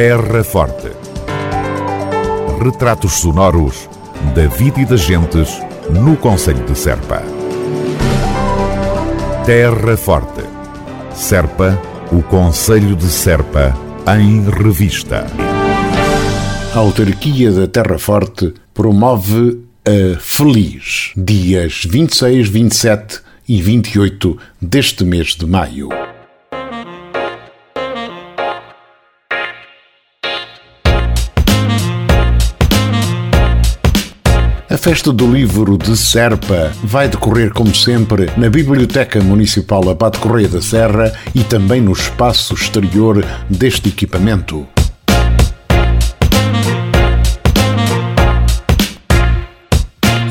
Terra Forte. Retratos sonoros da vida e das gentes no Conselho de Serpa. Terra Forte. Serpa, o Conselho de Serpa, em revista. A autarquia da Terra Forte promove a Feliz, dias 26, 27 e 28 deste mês de maio. A Festa do Livro de Serpa vai decorrer, como sempre, na Biblioteca Municipal Abate Correia da Serra e também no espaço exterior deste equipamento.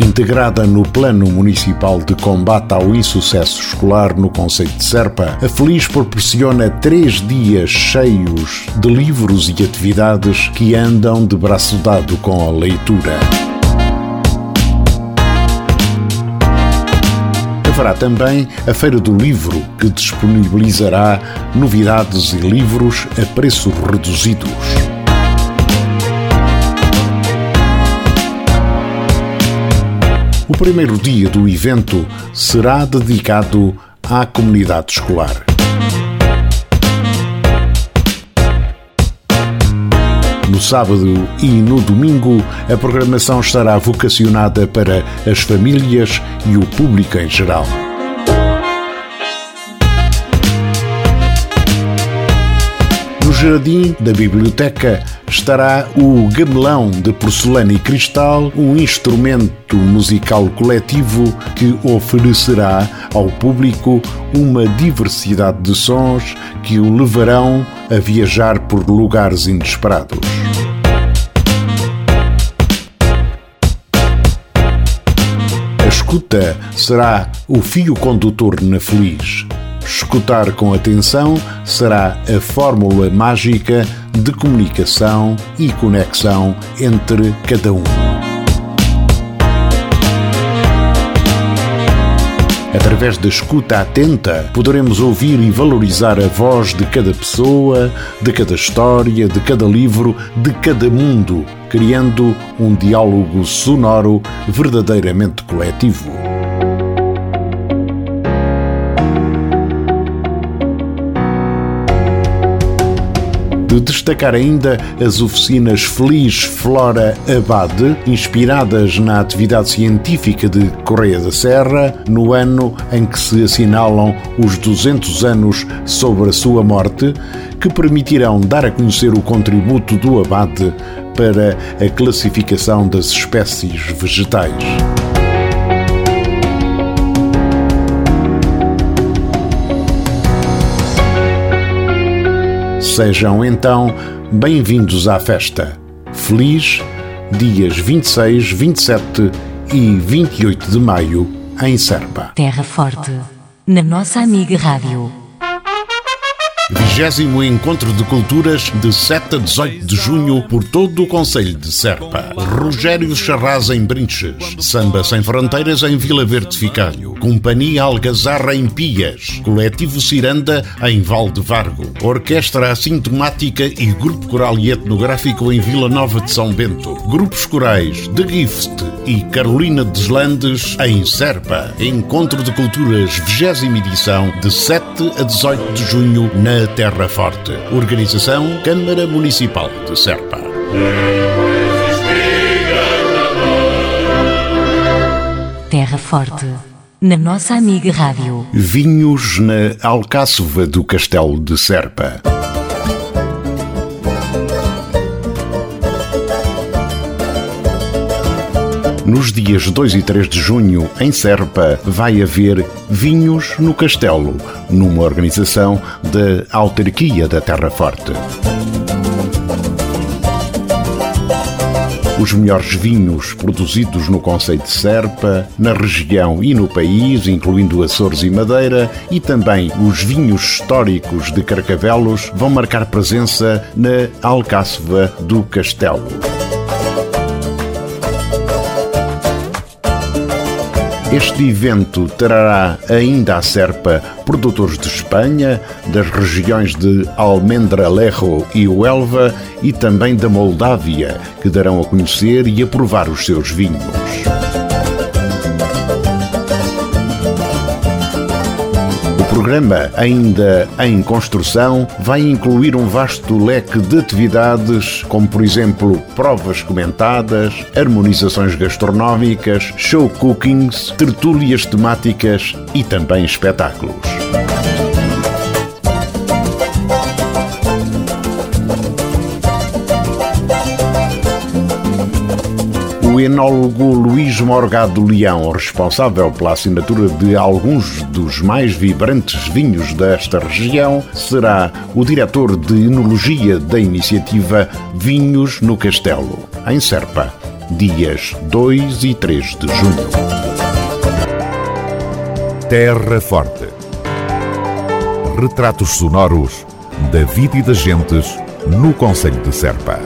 Integrada no Plano Municipal de Combate ao Insucesso Escolar no Conceito de Serpa, a Feliz proporciona três dias cheios de livros e atividades que andam de braço dado com a leitura. Haverá também a Feira do Livro, que disponibilizará novidades e livros a preços reduzidos. O primeiro dia do evento será dedicado à comunidade escolar. No sábado e no domingo, a programação estará vocacionada para as famílias e o público em geral. No jardim da biblioteca estará o gamelão de porcelana e cristal, um instrumento musical coletivo que oferecerá ao público uma diversidade de sons que o levarão a viajar por lugares inesperados. Escuta será o fio condutor na Feliz. Escutar com atenção será a fórmula mágica de comunicação e conexão entre cada um. Através da escuta atenta, poderemos ouvir e valorizar a voz de cada pessoa, de cada história, de cada livro, de cada mundo, criando um diálogo sonoro verdadeiramente coletivo. De destacar ainda as oficinas Feliz Flora Abade, inspiradas na atividade científica de Correia da Serra, no ano em que se assinalam os 200 anos sobre a sua morte, que permitirão dar a conhecer o contributo do abade para a classificação das espécies vegetais. Sejam então bem-vindos à festa. Feliz dias 26, 27 e 28 de maio em Serpa. Terra Forte, na nossa amiga Rádio. Vigésimo Encontro de Culturas de 7 a 18 de junho por todo o Conselho de Serpa. Rogério Charraz em Brinches. Samba Sem Fronteiras em Vila Verde Ficalho. Companhia Algazarra em Pias. Coletivo Ciranda em Valde Vargo. Orquestra Assintomática e Grupo Coral e Etnográfico em Vila Nova de São Bento. Grupos corais The Gift e Carolina Deslandes em Serpa. Encontro de Culturas, 20 edição, de 7 a 18 de junho na Terra Forte. Organização Câmara Municipal de Serpa. Terra Forte, na nossa amiga Rádio. Vinhos na Alcáçova do Castelo de Serpa. Nos dias 2 e 3 de junho, em Serpa, vai haver Vinhos no Castelo, numa organização da Autarquia da Terra Forte. Os melhores vinhos produzidos no Conceito de Serpa, na região e no país, incluindo Açores e Madeira, e também os vinhos históricos de Carcavelos, vão marcar presença na Alcáceva do Castelo. Este evento trará ainda à Serpa produtores de Espanha, das regiões de Almendralejo e Huelva e também da Moldávia, que darão a conhecer e a provar os seus vinhos. Programa, ainda em construção, vai incluir um vasto leque de atividades, como por exemplo provas comentadas, harmonizações gastronómicas, show cookings, tertúlias temáticas e também espetáculos. Enólogo Luís Morgado Leão, responsável pela assinatura de alguns dos mais vibrantes vinhos desta região, será o diretor de enologia da iniciativa Vinhos no Castelo, em Serpa, dias 2 e 3 de junho. Terra Forte. Retratos sonoros da vida e das gentes no Conselho de Serpa.